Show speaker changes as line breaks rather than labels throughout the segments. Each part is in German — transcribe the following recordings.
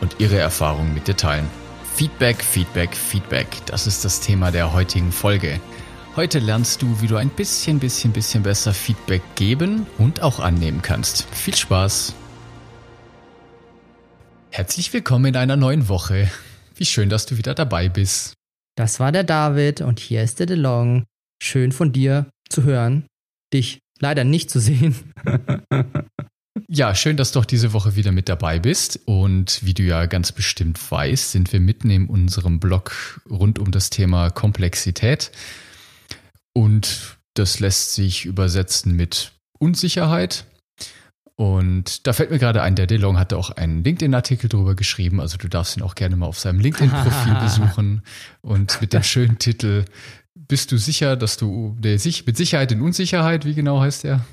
und ihre Erfahrungen mit dir teilen. Feedback, Feedback, Feedback, das ist das Thema der heutigen Folge. Heute lernst du, wie du ein bisschen, bisschen, bisschen besser Feedback geben und auch annehmen kannst. Viel Spaß! Herzlich willkommen in einer neuen Woche. Wie schön, dass du wieder dabei bist.
Das war der David und hier ist der DeLong. Schön von dir zu hören, dich leider nicht zu sehen.
Ja, schön, dass du auch diese Woche wieder mit dabei bist. Und wie du ja ganz bestimmt weißt, sind wir mitten in unserem Blog rund um das Thema Komplexität. Und das lässt sich übersetzen mit Unsicherheit. Und da fällt mir gerade ein, der DeLong hatte auch einen LinkedIn-Artikel drüber geschrieben. Also du darfst ihn auch gerne mal auf seinem LinkedIn-Profil besuchen. Und mit dem schönen Titel Bist du sicher, dass du der, mit Sicherheit in Unsicherheit, wie genau heißt der?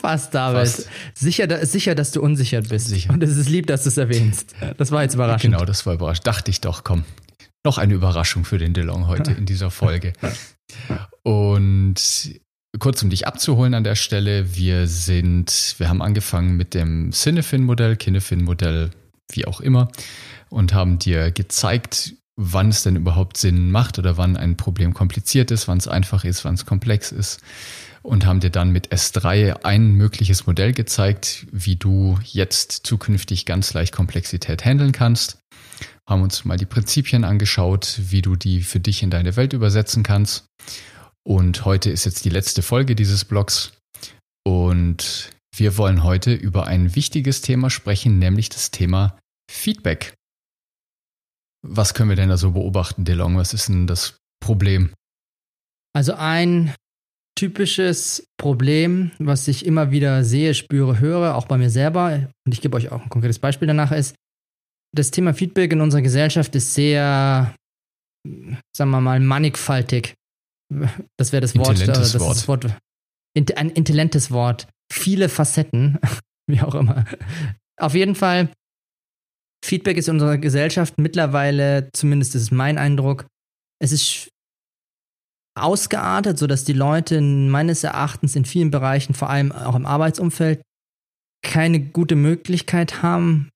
Fast, David. Fast. Sicher, sicher, dass du unsicher bist. Sicher. Und es ist lieb, dass du es erwähnst. Das war jetzt überraschend.
Genau, das war überraschend. Dachte ich doch, komm. Noch eine Überraschung für den DeLong heute in dieser Folge. Und kurz um dich abzuholen an der Stelle, wir sind, wir haben angefangen mit dem Cinefin-Modell, Kinefin-Modell, wie auch immer, und haben dir gezeigt, wann es denn überhaupt Sinn macht oder wann ein Problem kompliziert ist, wann es einfach ist, wann es komplex ist. Und haben dir dann mit S3 ein mögliches Modell gezeigt, wie du jetzt zukünftig ganz leicht Komplexität handeln kannst. Haben uns mal die Prinzipien angeschaut, wie du die für dich in deine Welt übersetzen kannst und heute ist jetzt die letzte Folge dieses Blogs. Und wir wollen heute über ein wichtiges Thema sprechen, nämlich das Thema Feedback. Was können wir denn da so beobachten, DeLong? Was ist denn das Problem?
Also ein typisches Problem, was ich immer wieder sehe, spüre, höre, auch bei mir selber, und ich gebe euch auch ein konkretes Beispiel danach, ist, das Thema Feedback in unserer Gesellschaft ist sehr, sagen wir mal, mannigfaltig das wäre das Wort. Äh, das Wort. Das Wort ein intellentes Wort. Viele Facetten, wie auch immer. Auf jeden Fall, Feedback ist in unserer Gesellschaft mittlerweile, zumindest ist es mein Eindruck, es ist ausgeartet, sodass die Leute meines Erachtens in vielen Bereichen, vor allem auch im Arbeitsumfeld, keine gute Möglichkeit haben,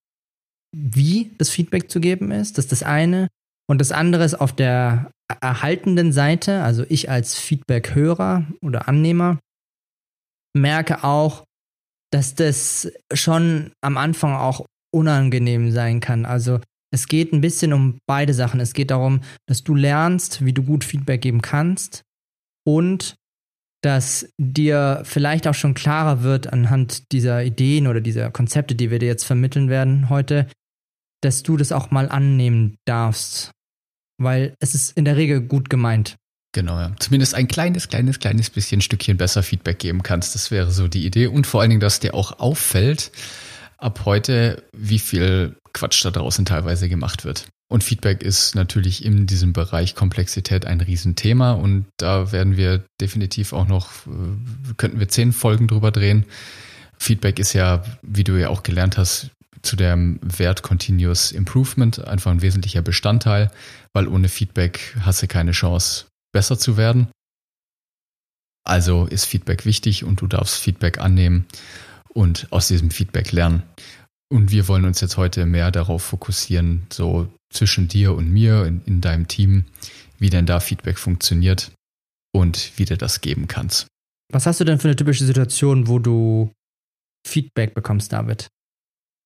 wie das Feedback zu geben ist. Das ist das eine. Und das andere ist auf der erhaltenden Seite, also ich als Feedback-Hörer oder Annehmer, merke auch, dass das schon am Anfang auch unangenehm sein kann. Also es geht ein bisschen um beide Sachen. Es geht darum, dass du lernst, wie du gut Feedback geben kannst und dass dir vielleicht auch schon klarer wird anhand dieser Ideen oder dieser Konzepte, die wir dir jetzt vermitteln werden heute, dass du das auch mal annehmen darfst weil es ist in der Regel gut gemeint.
Genau, ja. Zumindest ein kleines, kleines, kleines bisschen Stückchen besser Feedback geben kannst. Das wäre so die Idee. Und vor allen Dingen, dass dir auch auffällt, ab heute, wie viel Quatsch da draußen teilweise gemacht wird. Und Feedback ist natürlich in diesem Bereich Komplexität ein Riesenthema und da werden wir definitiv auch noch, äh, könnten wir zehn Folgen drüber drehen. Feedback ist ja, wie du ja auch gelernt hast, zu dem Wert Continuous Improvement einfach ein wesentlicher Bestandteil, weil ohne Feedback hast du keine Chance, besser zu werden. Also ist Feedback wichtig und du darfst Feedback annehmen und aus diesem Feedback lernen. Und wir wollen uns jetzt heute mehr darauf fokussieren, so zwischen dir und mir in, in deinem Team, wie denn da Feedback funktioniert und wie du das geben kannst.
Was hast du denn für eine typische Situation, wo du Feedback bekommst, David?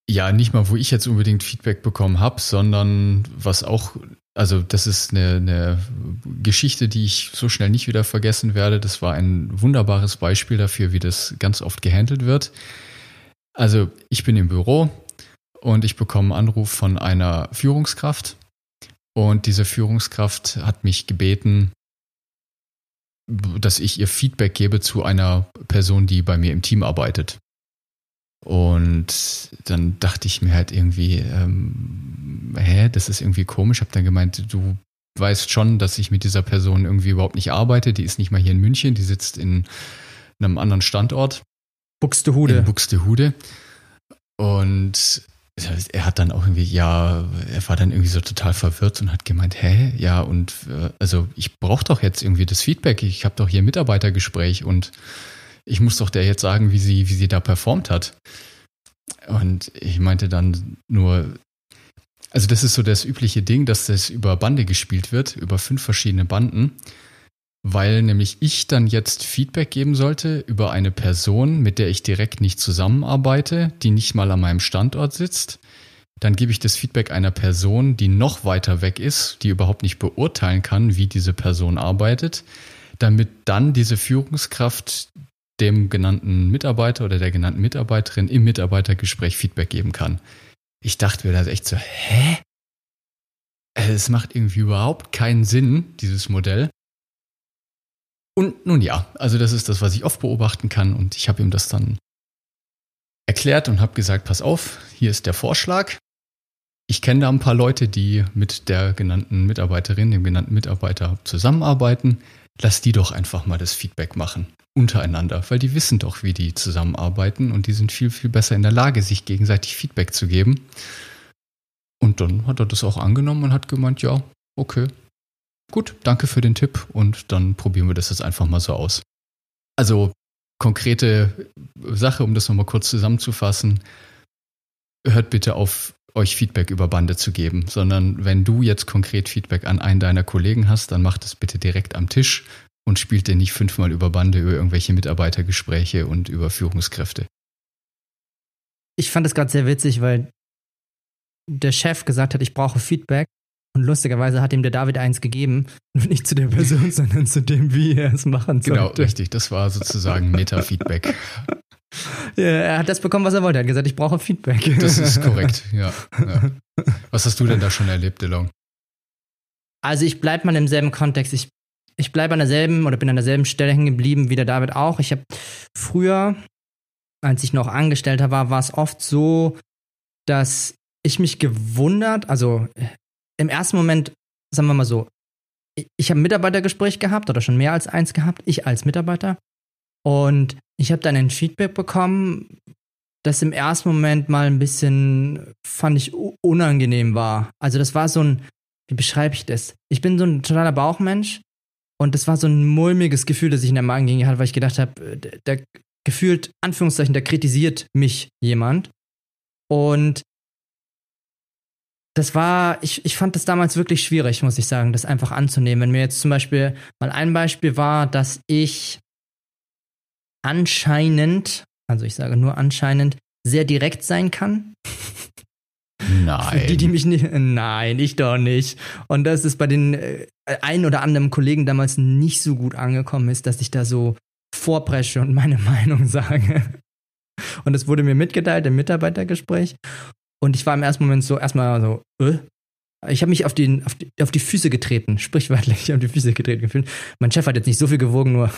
Ja, nicht mal, wo ich jetzt unbedingt Feedback bekommen habe, sondern was auch, also das ist eine, eine Geschichte, die ich so schnell nicht wieder vergessen werde. Das war ein wunderbares Beispiel dafür, wie das ganz oft gehandelt wird. Also ich bin im Büro und ich bekomme einen Anruf von einer Führungskraft und diese Führungskraft hat mich gebeten, dass ich ihr Feedback gebe zu einer Person, die bei mir im Team arbeitet. Und dann dachte ich mir halt irgendwie, ähm, hä, das ist irgendwie komisch. Hab dann gemeint, du weißt schon, dass ich mit dieser Person irgendwie überhaupt nicht arbeite. Die ist nicht mal hier in München, die sitzt in einem anderen Standort.
Buxtehude.
In Buxtehude. Und er hat dann auch irgendwie, ja, er war dann irgendwie so total verwirrt und hat gemeint, hä, ja, und äh, also ich brauche doch jetzt irgendwie das Feedback. Ich habe doch hier Mitarbeitergespräch und ich muss doch der jetzt sagen, wie sie, wie sie da performt hat. Und ich meinte dann nur, also das ist so das übliche Ding, dass das über Bande gespielt wird, über fünf verschiedene Banden, weil nämlich ich dann jetzt Feedback geben sollte über eine Person, mit der ich direkt nicht zusammenarbeite, die nicht mal an meinem Standort sitzt. Dann gebe ich das Feedback einer Person, die noch weiter weg ist, die überhaupt nicht beurteilen kann, wie diese Person arbeitet, damit dann diese Führungskraft dem genannten Mitarbeiter oder der genannten Mitarbeiterin im Mitarbeitergespräch Feedback geben kann. Ich dachte mir da echt so, hä? Es macht irgendwie überhaupt keinen Sinn, dieses Modell. Und nun ja, also das ist das, was ich oft beobachten kann und ich habe ihm das dann erklärt und habe gesagt, pass auf, hier ist der Vorschlag. Ich kenne da ein paar Leute, die mit der genannten Mitarbeiterin, dem genannten Mitarbeiter zusammenarbeiten. Lass die doch einfach mal das Feedback machen untereinander, weil die wissen doch, wie die zusammenarbeiten und die sind viel, viel besser in der Lage, sich gegenseitig Feedback zu geben. Und dann hat er das auch angenommen und hat gemeint, ja, okay, gut, danke für den Tipp und dann probieren wir das jetzt einfach mal so aus. Also konkrete Sache, um das nochmal kurz zusammenzufassen, hört bitte auf, euch Feedback über Bande zu geben, sondern wenn du jetzt konkret Feedback an einen deiner Kollegen hast, dann mach das bitte direkt am Tisch und spielt den nicht fünfmal über Bande über irgendwelche Mitarbeitergespräche und über Führungskräfte.
Ich fand es gerade sehr witzig, weil der Chef gesagt hat, ich brauche Feedback. Und lustigerweise hat ihm der David eins gegeben. Nicht zu der Person, sondern zu dem, wie er es machen
genau, sollte. Genau, richtig. Das war sozusagen Meta-Feedback.
Ja, er hat das bekommen, was er wollte. Er hat gesagt, ich brauche Feedback.
Das ist korrekt, ja. ja. Was hast du denn da schon erlebt, DeLong?
Also ich bleibe mal im selben Kontext. Ich ich bleibe an derselben oder bin an derselben Stelle hängen geblieben wie der David auch. Ich habe früher, als ich noch Angestellter war, war es oft so, dass ich mich gewundert, also im ersten Moment, sagen wir mal so, ich habe ein Mitarbeitergespräch gehabt oder schon mehr als eins gehabt, ich als Mitarbeiter. Und ich habe dann ein Feedback bekommen, das im ersten Moment mal ein bisschen, fand ich, unangenehm war. Also das war so ein, wie beschreibe ich das? Ich bin so ein totaler Bauchmensch und das war so ein mulmiges Gefühl, das ich in der Magengegend hatte, weil ich gedacht habe, da gefühlt, Anführungszeichen, da kritisiert mich jemand. Und das war, ich, ich fand das damals wirklich schwierig, muss ich sagen, das einfach anzunehmen. Wenn mir jetzt zum Beispiel mal ein Beispiel war, dass ich anscheinend, also ich sage nur anscheinend, sehr direkt sein kann.
Nein.
Für die, die mich nicht. Nein, ich doch nicht. Und dass es bei den äh, ein oder anderen Kollegen damals nicht so gut angekommen ist, dass ich da so vorpresche und meine Meinung sage. Und es wurde mir mitgeteilt im Mitarbeitergespräch. Und ich war im ersten Moment so erstmal so, äh? ich habe mich auf, den, auf, die, auf die Füße getreten, sprichwörtlich auf die Füße getreten gefühlt. Mein Chef hat jetzt nicht so viel gewogen, nur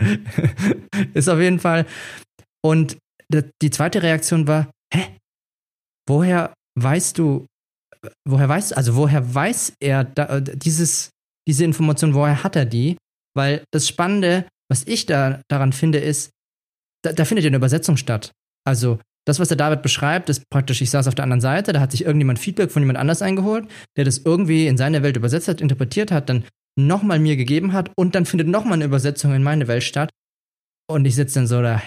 ist auf jeden Fall. Und die zweite Reaktion war, hä? woher weißt du, woher weißt, also woher weiß er da, dieses, diese Information, woher hat er die? Weil das Spannende, was ich da daran finde, ist, da, da findet ja eine Übersetzung statt. Also das, was der David beschreibt, ist praktisch, ich saß auf der anderen Seite, da hat sich irgendjemand Feedback von jemand anders eingeholt, der das irgendwie in seine Welt übersetzt hat, interpretiert hat, dann nochmal mir gegeben hat und dann findet nochmal eine Übersetzung in meine Welt statt. Und ich sitze dann so da,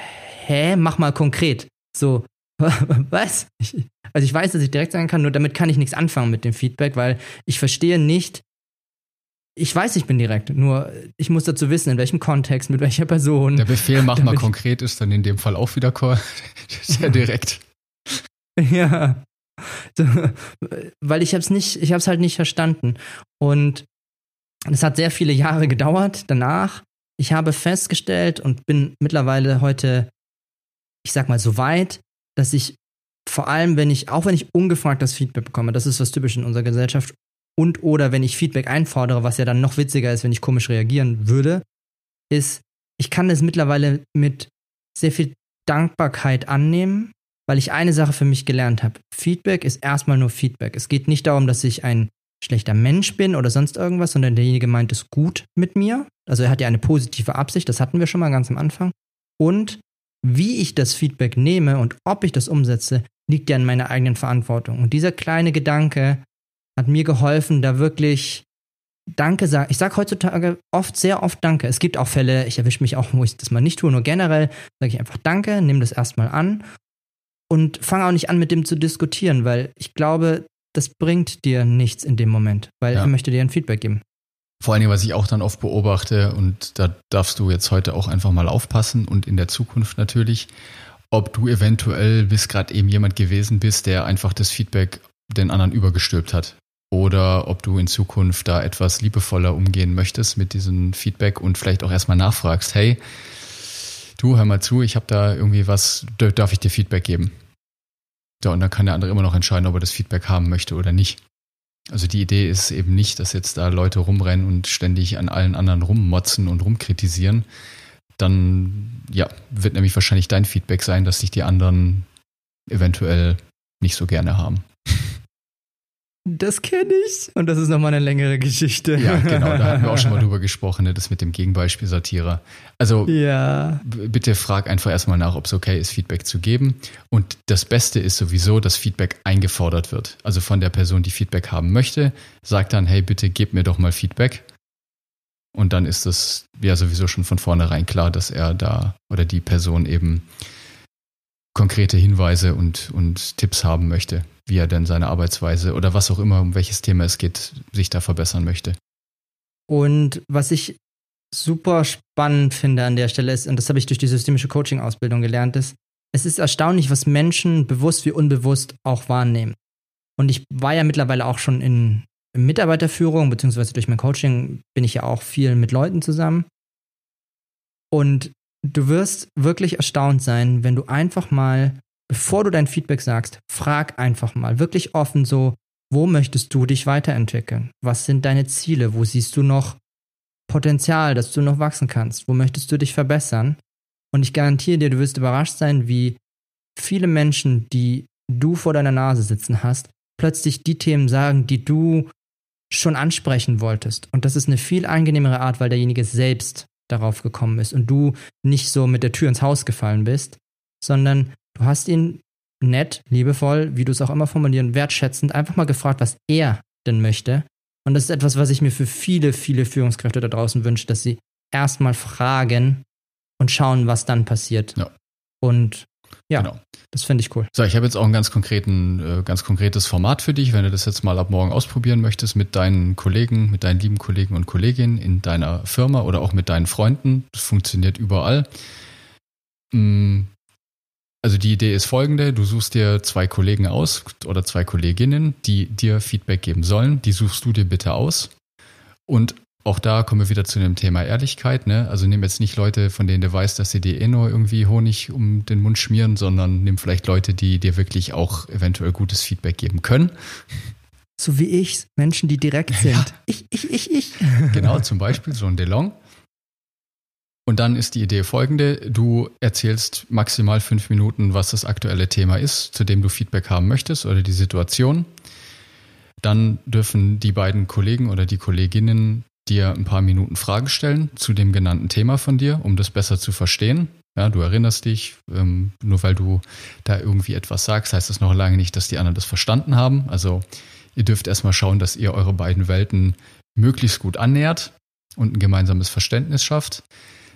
hä, mach mal konkret. So, was? Ich, also ich weiß, dass ich direkt sein kann, nur damit kann ich nichts anfangen mit dem Feedback, weil ich verstehe nicht, ich weiß, ich bin direkt, nur ich muss dazu wissen, in welchem Kontext, mit welcher Person.
Der Befehl, mach mal konkret, ist dann in dem Fall auch wieder sehr direkt.
ja. Weil ich hab's nicht, ich hab's halt nicht verstanden. Und es hat sehr viele Jahre gedauert danach. Ich habe festgestellt und bin mittlerweile heute, ich sag mal, so weit, dass ich vor allem, wenn ich, auch wenn ich ungefragt das Feedback bekomme, das ist was typisch in unserer Gesellschaft, und oder wenn ich Feedback einfordere, was ja dann noch witziger ist, wenn ich komisch reagieren würde, ist, ich kann das mittlerweile mit sehr viel Dankbarkeit annehmen, weil ich eine Sache für mich gelernt habe. Feedback ist erstmal nur Feedback. Es geht nicht darum, dass ich ein schlechter Mensch bin oder sonst irgendwas, sondern derjenige meint es gut mit mir. Also er hat ja eine positive Absicht, das hatten wir schon mal ganz am Anfang. Und wie ich das Feedback nehme und ob ich das umsetze, liegt ja in meiner eigenen Verantwortung. Und dieser kleine Gedanke hat mir geholfen, da wirklich Danke sagen. Ich sage heutzutage oft, sehr oft Danke. Es gibt auch Fälle, ich erwische mich auch, wo ich das mal nicht tue, nur generell sage ich einfach Danke, nehme das erstmal an und fange auch nicht an, mit dem zu diskutieren, weil ich glaube, das bringt dir nichts in dem Moment, weil ja. er möchte dir ein Feedback geben.
Vor allem, was ich auch dann oft beobachte, und da darfst du jetzt heute auch einfach mal aufpassen und in der Zukunft natürlich, ob du eventuell bis gerade eben jemand gewesen bist, der einfach das Feedback den anderen übergestülpt hat. Oder ob du in Zukunft da etwas liebevoller umgehen möchtest mit diesem Feedback und vielleicht auch erstmal nachfragst, hey, du hör mal zu, ich habe da irgendwie was, darf ich dir Feedback geben? Ja, und dann kann der andere immer noch entscheiden, ob er das Feedback haben möchte oder nicht. Also die Idee ist eben nicht, dass jetzt da Leute rumrennen und ständig an allen anderen rummotzen und rumkritisieren. Dann ja, wird nämlich wahrscheinlich dein Feedback sein, dass sich die anderen eventuell nicht so gerne haben.
Das kenne ich. Und das ist nochmal eine längere Geschichte.
Ja, genau, da hatten wir auch schon mal drüber gesprochen, ne, das mit dem Gegenbeispiel Satire. Also ja. bitte frag einfach erstmal nach, ob es okay ist, Feedback zu geben. Und das Beste ist sowieso, dass Feedback eingefordert wird. Also von der Person, die Feedback haben möchte, sagt dann, hey, bitte gib mir doch mal Feedback. Und dann ist es ja sowieso schon von vornherein klar, dass er da oder die Person eben konkrete Hinweise und, und Tipps haben möchte wie er denn seine Arbeitsweise oder was auch immer, um welches Thema es geht, sich da verbessern möchte.
Und was ich super spannend finde an der Stelle ist, und das habe ich durch die systemische Coaching-Ausbildung gelernt, ist, es ist erstaunlich, was Menschen bewusst wie unbewusst auch wahrnehmen. Und ich war ja mittlerweile auch schon in, Mitarbeiterführung, beziehungsweise durch mein Coaching bin ich ja auch viel mit Leuten zusammen. Und du wirst wirklich erstaunt sein, wenn du einfach mal bevor du dein Feedback sagst, frag einfach mal wirklich offen so, wo möchtest du dich weiterentwickeln? Was sind deine Ziele? Wo siehst du noch Potenzial, dass du noch wachsen kannst? Wo möchtest du dich verbessern? Und ich garantiere dir, du wirst überrascht sein, wie viele Menschen, die du vor deiner Nase sitzen hast, plötzlich die Themen sagen, die du schon ansprechen wolltest. Und das ist eine viel angenehmere Art, weil derjenige selbst darauf gekommen ist und du nicht so mit der Tür ins Haus gefallen bist, sondern Du hast ihn nett, liebevoll, wie du es auch immer formulieren, wertschätzend einfach mal gefragt, was er denn möchte. Und das ist etwas, was ich mir für viele, viele Führungskräfte da draußen wünsche, dass sie erstmal fragen und schauen, was dann passiert. Ja. Und ja, genau. das finde ich cool.
So, ich habe jetzt auch ein ganz konkreten, äh, ganz konkretes Format für dich, wenn du das jetzt mal ab morgen ausprobieren möchtest mit deinen Kollegen, mit deinen lieben Kollegen und Kolleginnen in deiner Firma oder auch mit deinen Freunden. Das funktioniert überall. Mm, also die Idee ist folgende, du suchst dir zwei Kollegen aus oder zwei Kolleginnen, die dir Feedback geben sollen. Die suchst du dir bitte aus. Und auch da kommen wir wieder zu dem Thema Ehrlichkeit. Ne? Also nimm jetzt nicht Leute, von denen du weißt, dass sie dir eh nur irgendwie Honig um den Mund schmieren, sondern nimm vielleicht Leute, die dir wirklich auch eventuell gutes Feedback geben können.
So wie ich, Menschen, die direkt sind. Ja. Ich, ich, ich, ich.
Genau, zum Beispiel so ein DeLong. Und dann ist die Idee folgende. Du erzählst maximal fünf Minuten, was das aktuelle Thema ist, zu dem du Feedback haben möchtest oder die Situation. Dann dürfen die beiden Kollegen oder die Kolleginnen dir ein paar Minuten Fragen stellen zu dem genannten Thema von dir, um das besser zu verstehen. Ja, du erinnerst dich, ähm, nur weil du da irgendwie etwas sagst, heißt das noch lange nicht, dass die anderen das verstanden haben. Also ihr dürft erstmal schauen, dass ihr eure beiden Welten möglichst gut annähert und ein gemeinsames Verständnis schafft.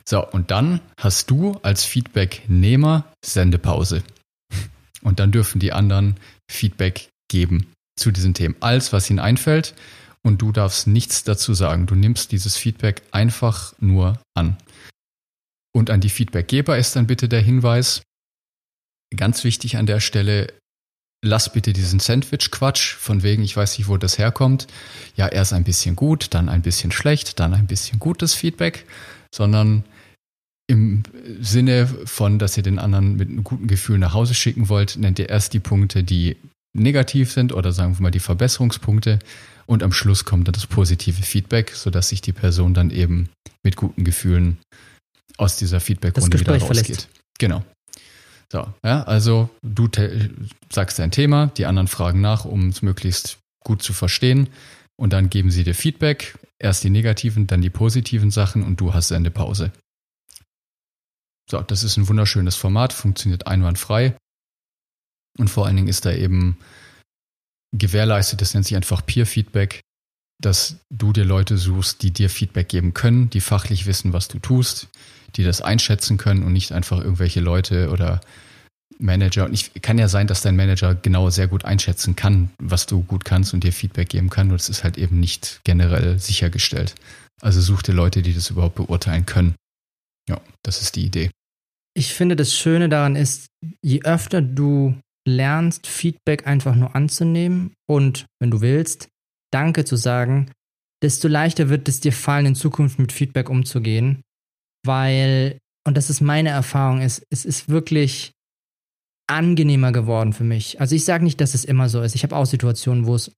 So, und dann hast du als Feedbacknehmer Sendepause. Und dann dürfen die anderen Feedback geben zu diesen Themen. Alles, was ihnen einfällt. Und du darfst nichts dazu sagen. Du nimmst dieses Feedback einfach nur an. Und an die Feedbackgeber ist dann bitte der Hinweis, ganz wichtig an der Stelle, lass bitte diesen Sandwich-Quatsch, von wegen, ich weiß nicht, wo das herkommt. Ja, erst ein bisschen gut, dann ein bisschen schlecht, dann ein bisschen gutes Feedback, sondern im Sinne von, dass ihr den anderen mit einem guten Gefühl nach Hause schicken wollt, nennt ihr erst die Punkte, die negativ sind oder sagen wir mal die Verbesserungspunkte und am Schluss kommt dann das positive Feedback, sodass sich die Person dann eben mit guten Gefühlen aus dieser Feedbackrunde wieder rausgeht. Verlässt. Genau. So, ja, also du sagst dein Thema, die anderen fragen nach, um es möglichst gut zu verstehen. Und dann geben sie dir Feedback. Erst die negativen, dann die positiven Sachen und du hast eine Pause. So, das ist ein wunderschönes Format, funktioniert einwandfrei. Und vor allen Dingen ist da eben gewährleistet, das nennt sich einfach Peer-Feedback, dass du dir Leute suchst, die dir Feedback geben können, die fachlich wissen, was du tust, die das einschätzen können und nicht einfach irgendwelche Leute oder Manager. Und ich kann ja sein, dass dein Manager genau sehr gut einschätzen kann, was du gut kannst und dir Feedback geben kann. Und es ist halt eben nicht generell sichergestellt. Also such dir Leute, die das überhaupt beurteilen können. Ja, das ist die Idee.
Ich finde, das Schöne daran ist, je öfter du lernst, Feedback einfach nur anzunehmen und, wenn du willst, Danke zu sagen, desto leichter wird es dir fallen, in Zukunft mit Feedback umzugehen, weil, und das ist meine Erfahrung, ist, es ist wirklich angenehmer geworden für mich. Also ich sage nicht, dass es immer so ist. Ich habe auch Situationen, wo es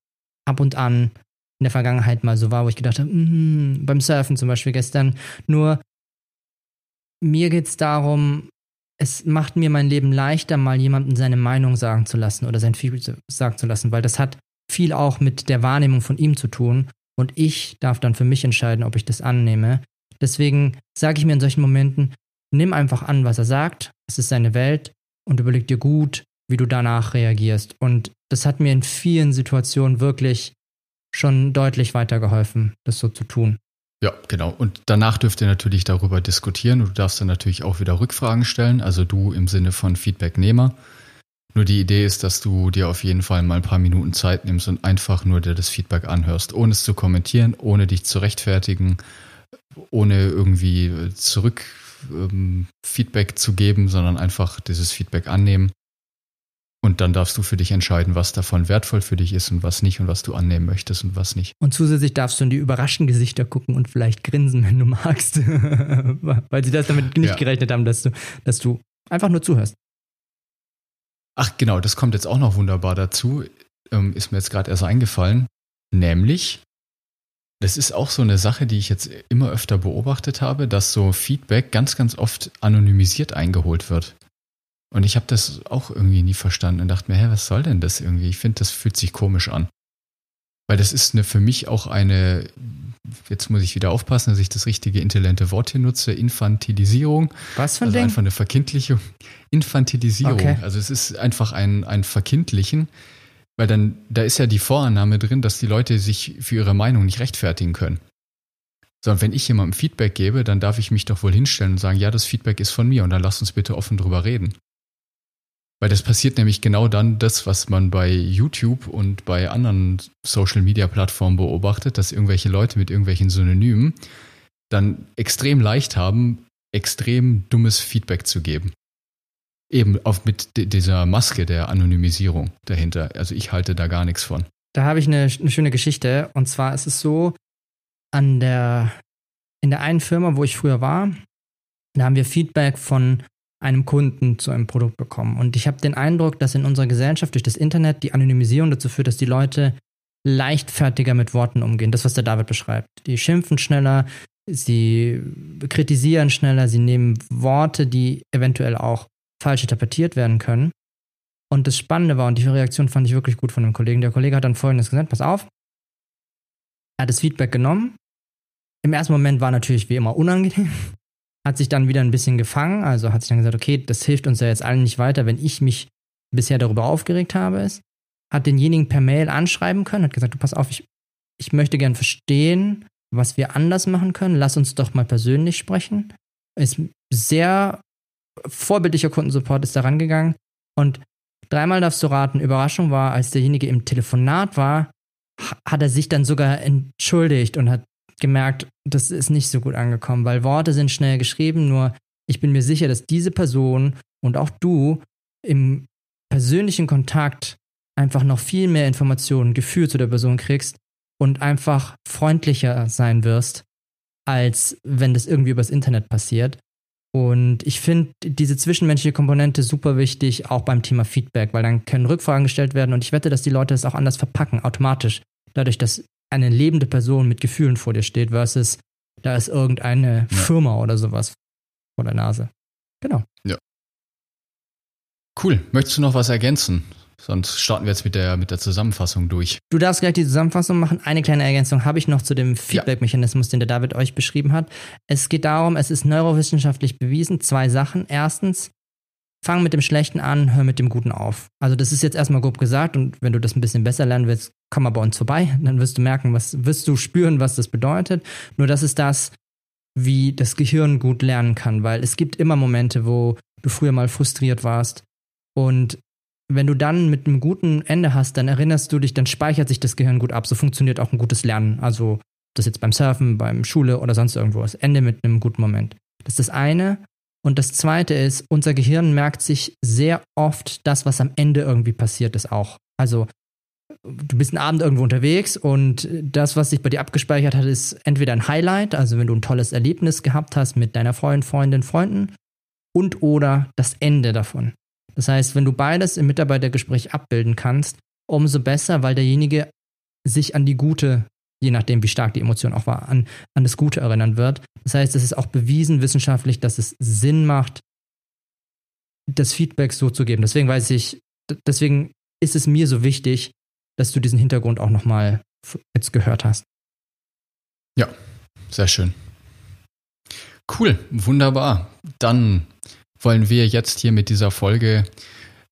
ab und an in der Vergangenheit mal so war, wo ich gedacht habe, mm, beim Surfen zum Beispiel gestern, nur mir geht es darum, es macht mir mein Leben leichter, mal jemandem seine Meinung sagen zu lassen oder sein Feedback sagen zu lassen, weil das hat viel auch mit der Wahrnehmung von ihm zu tun und ich darf dann für mich entscheiden, ob ich das annehme. Deswegen sage ich mir in solchen Momenten, nimm einfach an, was er sagt, es ist seine Welt und überleg dir gut, wie du danach reagierst. Und das hat mir in vielen Situationen wirklich schon deutlich weitergeholfen, das so zu tun.
Ja, genau. Und danach dürft ihr natürlich darüber diskutieren und du darfst dann natürlich auch wieder Rückfragen stellen, also du im Sinne von Feedbacknehmer. Nur die Idee ist, dass du dir auf jeden Fall mal ein paar Minuten Zeit nimmst und einfach nur dir das Feedback anhörst, ohne es zu kommentieren, ohne dich zu rechtfertigen, ohne irgendwie zurück ähm, Feedback zu geben, sondern einfach dieses Feedback annehmen. Und dann darfst du für dich entscheiden, was davon wertvoll für dich ist und was nicht und was du annehmen möchtest und was nicht.
Und zusätzlich darfst du in die überraschten Gesichter gucken und vielleicht grinsen, wenn du magst. Weil sie das damit nicht ja. gerechnet haben, dass du, dass du einfach nur zuhörst.
Ach genau, das kommt jetzt auch noch wunderbar dazu. Ähm, ist mir jetzt gerade erst eingefallen. Nämlich, das ist auch so eine Sache, die ich jetzt immer öfter beobachtet habe, dass so Feedback ganz, ganz oft anonymisiert eingeholt wird. Und ich habe das auch irgendwie nie verstanden und dachte mir, hä, was soll denn das irgendwie? Ich finde, das fühlt sich komisch an. Weil das ist eine, für mich auch eine, jetzt muss ich wieder aufpassen, dass ich das richtige intelligente Wort hier nutze, Infantilisierung.
Was für
ein
also Ding?
einfach eine Verkindlichung. Infantilisierung. Okay. Also es ist einfach ein, ein Verkindlichen, weil dann, da ist ja die Vorannahme drin, dass die Leute sich für ihre Meinung nicht rechtfertigen können. Sondern wenn ich jemandem Feedback gebe, dann darf ich mich doch wohl hinstellen und sagen, ja, das Feedback ist von mir und dann lass uns bitte offen drüber reden. Weil das passiert nämlich genau dann das, was man bei YouTube und bei anderen Social-Media-Plattformen beobachtet, dass irgendwelche Leute mit irgendwelchen Synonymen dann extrem leicht haben, extrem dummes Feedback zu geben. Eben auf, mit dieser Maske der Anonymisierung dahinter. Also ich halte da gar nichts von.
Da habe ich eine, eine schöne Geschichte. Und zwar ist es so, an der, in der einen Firma, wo ich früher war, da haben wir Feedback von einem Kunden zu einem Produkt bekommen. Und ich habe den Eindruck, dass in unserer Gesellschaft durch das Internet die Anonymisierung dazu führt, dass die Leute leichtfertiger mit Worten umgehen. Das, was der David beschreibt. Die schimpfen schneller, sie kritisieren schneller, sie nehmen Worte, die eventuell auch falsch interpretiert werden können. Und das Spannende war, und die Reaktion fand ich wirklich gut von dem Kollegen. Der Kollege hat dann folgendes gesagt: Pass auf. Er hat das Feedback genommen. Im ersten Moment war natürlich wie immer unangenehm hat sich dann wieder ein bisschen gefangen, also hat sich dann gesagt, okay, das hilft uns ja jetzt allen nicht weiter, wenn ich mich bisher darüber aufgeregt habe, ist, hat denjenigen per Mail anschreiben können, hat gesagt, du pass auf, ich, ich möchte gern verstehen, was wir anders machen können, lass uns doch mal persönlich sprechen. Ist sehr vorbildlicher Kundensupport ist da rangegangen und dreimal darfst du raten, Überraschung war, als derjenige im Telefonat war, hat er sich dann sogar entschuldigt und hat gemerkt, das ist nicht so gut angekommen, weil Worte sind schnell geschrieben, nur ich bin mir sicher, dass diese Person und auch du im persönlichen Kontakt einfach noch viel mehr Informationen, Gefühl zu der Person kriegst und einfach freundlicher sein wirst, als wenn das irgendwie übers Internet passiert. Und ich finde diese zwischenmenschliche Komponente super wichtig, auch beim Thema Feedback, weil dann können Rückfragen gestellt werden und ich wette, dass die Leute das auch anders verpacken, automatisch. Dadurch, dass eine lebende Person mit Gefühlen vor dir steht, versus da ist irgendeine ja. Firma oder sowas vor der Nase. Genau.
Ja. Cool. Möchtest du noch was ergänzen? Sonst starten wir jetzt mit der, mit der Zusammenfassung durch.
Du darfst gleich die Zusammenfassung machen. Eine kleine Ergänzung habe ich noch zu dem Feedback-Mechanismus, den der David euch beschrieben hat. Es geht darum, es ist neurowissenschaftlich bewiesen, zwei Sachen. Erstens, fang mit dem Schlechten an, hör mit dem Guten auf. Also das ist jetzt erstmal grob gesagt und wenn du das ein bisschen besser lernen willst, komm mal bei uns vorbei. Dann wirst du merken, was, wirst du spüren, was das bedeutet. Nur das ist das, wie das Gehirn gut lernen kann, weil es gibt immer Momente, wo du früher mal frustriert warst und wenn du dann mit einem guten Ende hast, dann erinnerst du dich, dann speichert sich das Gehirn gut ab. So funktioniert auch ein gutes Lernen. Also das jetzt beim Surfen, beim Schule oder sonst irgendwo. Das Ende mit einem guten Moment. Das ist das eine. Und das zweite ist, unser Gehirn merkt sich sehr oft das, was am Ende irgendwie passiert ist, auch. Also du bist einen Abend irgendwo unterwegs und das, was sich bei dir abgespeichert hat, ist entweder ein Highlight, also wenn du ein tolles Erlebnis gehabt hast mit deiner Freundin, Freundin, Freunden und oder das Ende davon. Das heißt, wenn du beides im Mitarbeitergespräch abbilden kannst, umso besser, weil derjenige sich an die gute, je nachdem wie stark die Emotion auch war, an, an das Gute erinnern wird. Das heißt, es ist auch bewiesen wissenschaftlich, dass es Sinn macht, das Feedback so zu geben. Deswegen weiß ich, deswegen ist es mir so wichtig, dass du diesen Hintergrund auch nochmal jetzt gehört hast.
Ja, sehr schön. Cool, wunderbar. Dann wollen wir jetzt hier mit dieser Folge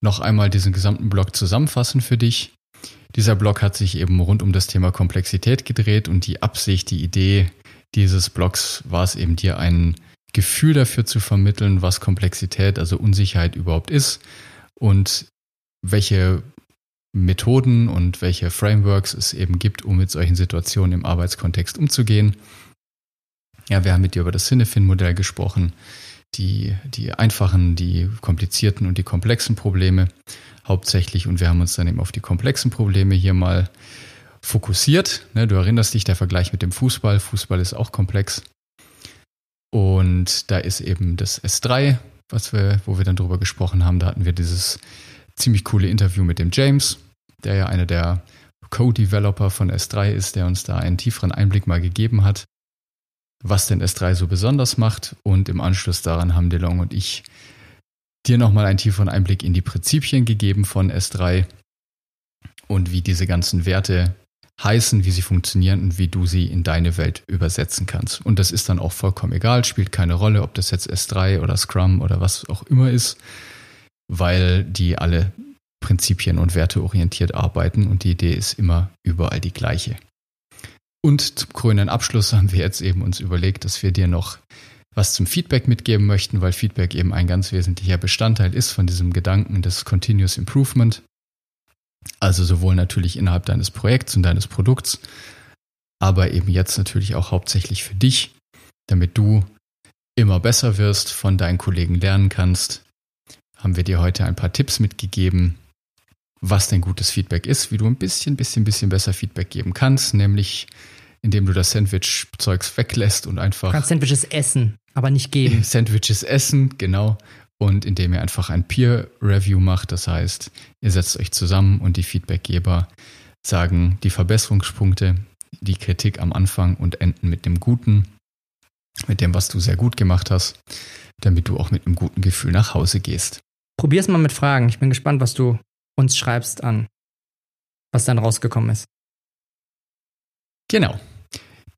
noch einmal diesen gesamten Blog zusammenfassen für dich. Dieser Blog hat sich eben rund um das Thema Komplexität gedreht und die Absicht, die Idee dieses Blogs war es eben dir ein Gefühl dafür zu vermitteln, was Komplexität, also Unsicherheit überhaupt ist und welche Methoden und welche Frameworks es eben gibt, um mit solchen Situationen im Arbeitskontext umzugehen. Ja, wir haben mit dir über das Cinefin-Modell gesprochen, die, die einfachen, die komplizierten und die komplexen Probleme hauptsächlich. Und wir haben uns dann eben auf die komplexen Probleme hier mal fokussiert. Ne, du erinnerst dich, der Vergleich mit dem Fußball. Fußball ist auch komplex. Und da ist eben das S3, was wir, wo wir dann drüber gesprochen haben. Da hatten wir dieses ziemlich coole Interview mit dem James, der ja einer der Co-Developer von S3 ist, der uns da einen tieferen Einblick mal gegeben hat was denn S3 so besonders macht. Und im Anschluss daran haben DeLong und ich dir nochmal einen tieferen Einblick in die Prinzipien gegeben von S3 und wie diese ganzen Werte heißen, wie sie funktionieren und wie du sie in deine Welt übersetzen kannst. Und das ist dann auch vollkommen egal, spielt keine Rolle, ob das jetzt S3 oder Scrum oder was auch immer ist, weil die alle Prinzipien und Werte orientiert arbeiten und die Idee ist immer überall die gleiche. Und zum krönenden Abschluss haben wir jetzt eben uns überlegt, dass wir dir noch was zum Feedback mitgeben möchten, weil Feedback eben ein ganz wesentlicher Bestandteil ist von diesem Gedanken des Continuous Improvement. Also sowohl natürlich innerhalb deines Projekts und deines Produkts, aber eben jetzt natürlich auch hauptsächlich für dich, damit du immer besser wirst, von deinen Kollegen lernen kannst, haben wir dir heute ein paar Tipps mitgegeben, was denn gutes Feedback ist, wie du ein bisschen, bisschen, bisschen besser Feedback geben kannst, nämlich indem du das Sandwich-Zeugs weglässt und einfach. Du
kannst Sandwiches essen, aber nicht geben.
Sandwiches essen, genau. Und indem ihr einfach ein Peer-Review macht, das heißt, ihr setzt euch zusammen und die Feedbackgeber sagen die Verbesserungspunkte, die Kritik am Anfang und enden mit dem Guten, mit dem, was du sehr gut gemacht hast, damit du auch mit einem guten Gefühl nach Hause gehst.
Probier's mal mit Fragen. Ich bin gespannt, was du uns schreibst an, was dann rausgekommen ist.
Genau.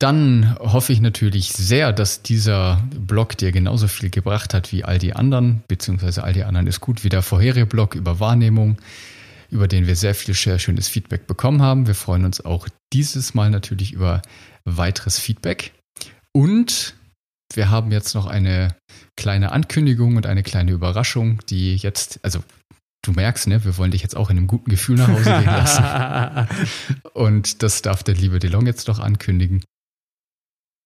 Dann hoffe ich natürlich sehr, dass dieser Blog dir genauso viel gebracht hat wie all die anderen, beziehungsweise all die anderen ist gut wie der vorherige Blog über Wahrnehmung, über den wir sehr viel sehr schönes Feedback bekommen haben. Wir freuen uns auch dieses Mal natürlich über weiteres Feedback. Und wir haben jetzt noch eine kleine Ankündigung und eine kleine Überraschung, die jetzt, also du merkst, ne, wir wollen dich jetzt auch in einem guten Gefühl nach Hause gehen lassen. Und das darf der liebe DeLong jetzt doch ankündigen.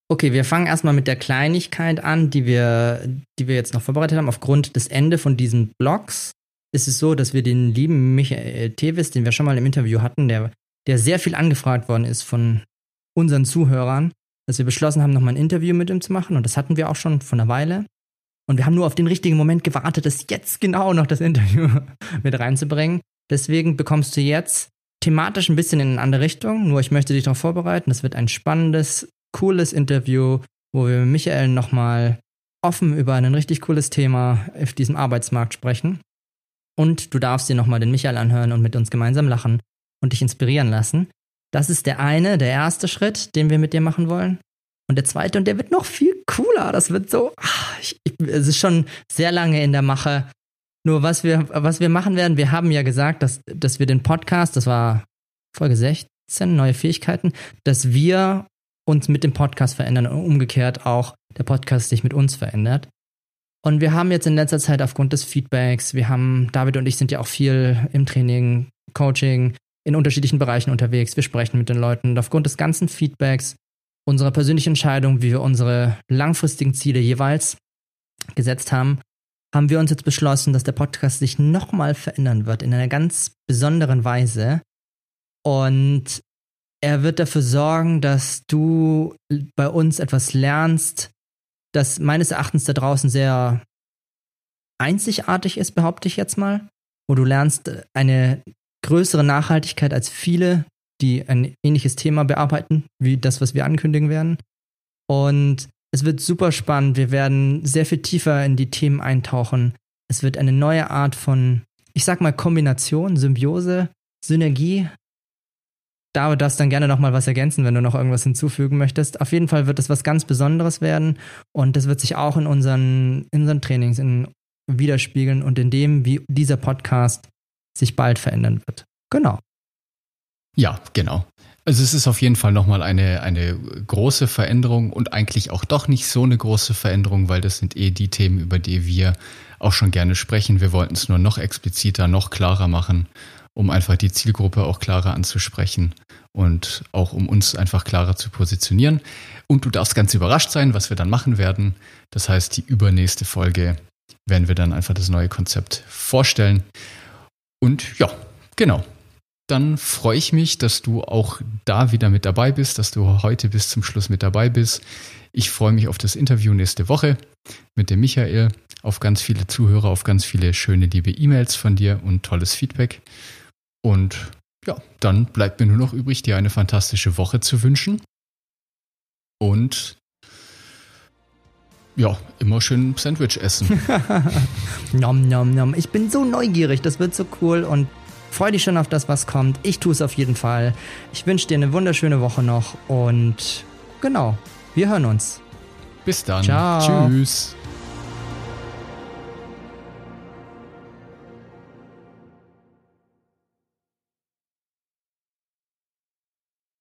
Okay, wir fangen erstmal mit der Kleinigkeit an, die wir, die wir jetzt noch vorbereitet haben. Aufgrund des Ende von diesen Blogs ist es so, dass wir den lieben Michael Tevis, den wir schon mal im Interview hatten, der, der sehr viel angefragt worden ist von unseren Zuhörern, dass wir beschlossen haben, nochmal ein Interview mit ihm zu machen. Und das hatten wir auch schon vor einer Weile. Und wir haben nur auf den richtigen Moment gewartet, das jetzt genau noch das Interview mit reinzubringen. Deswegen bekommst du jetzt thematisch ein bisschen in eine andere Richtung. Nur ich möchte dich darauf vorbereiten. Das wird ein spannendes, cooles Interview, wo wir mit Michael nochmal offen über ein richtig cooles Thema auf diesem Arbeitsmarkt sprechen. und du darfst dir nochmal den Michael anhören und mit uns gemeinsam lachen und dich inspirieren lassen. Das ist der eine, der erste Schritt, den wir mit dir machen wollen. Und der zweite, und der wird noch viel cooler. Das wird so, ach, ich, es ist schon sehr lange in der Mache. Nur was wir, was wir machen werden, wir haben ja gesagt, dass, dass wir den Podcast, das war Folge 16, neue Fähigkeiten, dass wir uns mit dem Podcast verändern und umgekehrt auch der Podcast sich mit uns verändert. Und wir haben jetzt in letzter Zeit aufgrund des Feedbacks, wir haben, David und ich sind ja auch viel im Training, Coaching, in unterschiedlichen Bereichen unterwegs. Wir sprechen mit den Leuten. Und aufgrund des ganzen Feedbacks, unserer persönlichen Entscheidung, wie wir unsere langfristigen Ziele jeweils gesetzt haben, haben wir uns jetzt beschlossen, dass der Podcast sich nochmal verändern wird in einer ganz besonderen Weise. Und er wird dafür sorgen, dass du bei uns etwas lernst, das meines Erachtens da draußen sehr einzigartig ist, behaupte ich jetzt mal, wo du lernst eine größere Nachhaltigkeit als viele, die ein ähnliches Thema bearbeiten, wie das, was wir ankündigen werden. Und es wird super spannend. Wir werden sehr viel tiefer in die Themen eintauchen. Es wird eine neue Art von, ich sag mal, Kombination, Symbiose, Synergie David darfst dann gerne noch mal was ergänzen, wenn du noch irgendwas hinzufügen möchtest. Auf jeden Fall wird es was ganz Besonderes werden und das wird sich auch in unseren, in unseren Trainings in, widerspiegeln und in dem, wie dieser Podcast sich bald verändern wird. Genau.
Ja, genau. Also es ist auf jeden Fall nochmal eine, eine große Veränderung und eigentlich auch doch nicht so eine große Veränderung, weil das sind eh die Themen, über die wir auch schon gerne sprechen. Wir wollten es nur noch expliziter, noch klarer machen um einfach die Zielgruppe auch klarer anzusprechen und auch um uns einfach klarer zu positionieren. Und du darfst ganz überrascht sein, was wir dann machen werden. Das heißt, die übernächste Folge werden wir dann einfach das neue Konzept vorstellen. Und ja, genau. Dann freue ich mich, dass du auch da wieder mit dabei bist, dass du heute bis zum Schluss mit dabei bist. Ich freue mich auf das Interview nächste Woche mit dem Michael, auf ganz viele Zuhörer, auf ganz viele schöne, liebe E-Mails von dir und tolles Feedback. Und ja, dann bleibt mir nur noch übrig, dir eine fantastische Woche zu wünschen. Und ja, immer schön Sandwich essen.
nom, nom, nom. Ich bin so neugierig, das wird so cool und freue dich schon auf das, was kommt. Ich tue es auf jeden Fall. Ich wünsche dir eine wunderschöne Woche noch und genau, wir hören uns.
Bis dann. Ciao. Tschüss.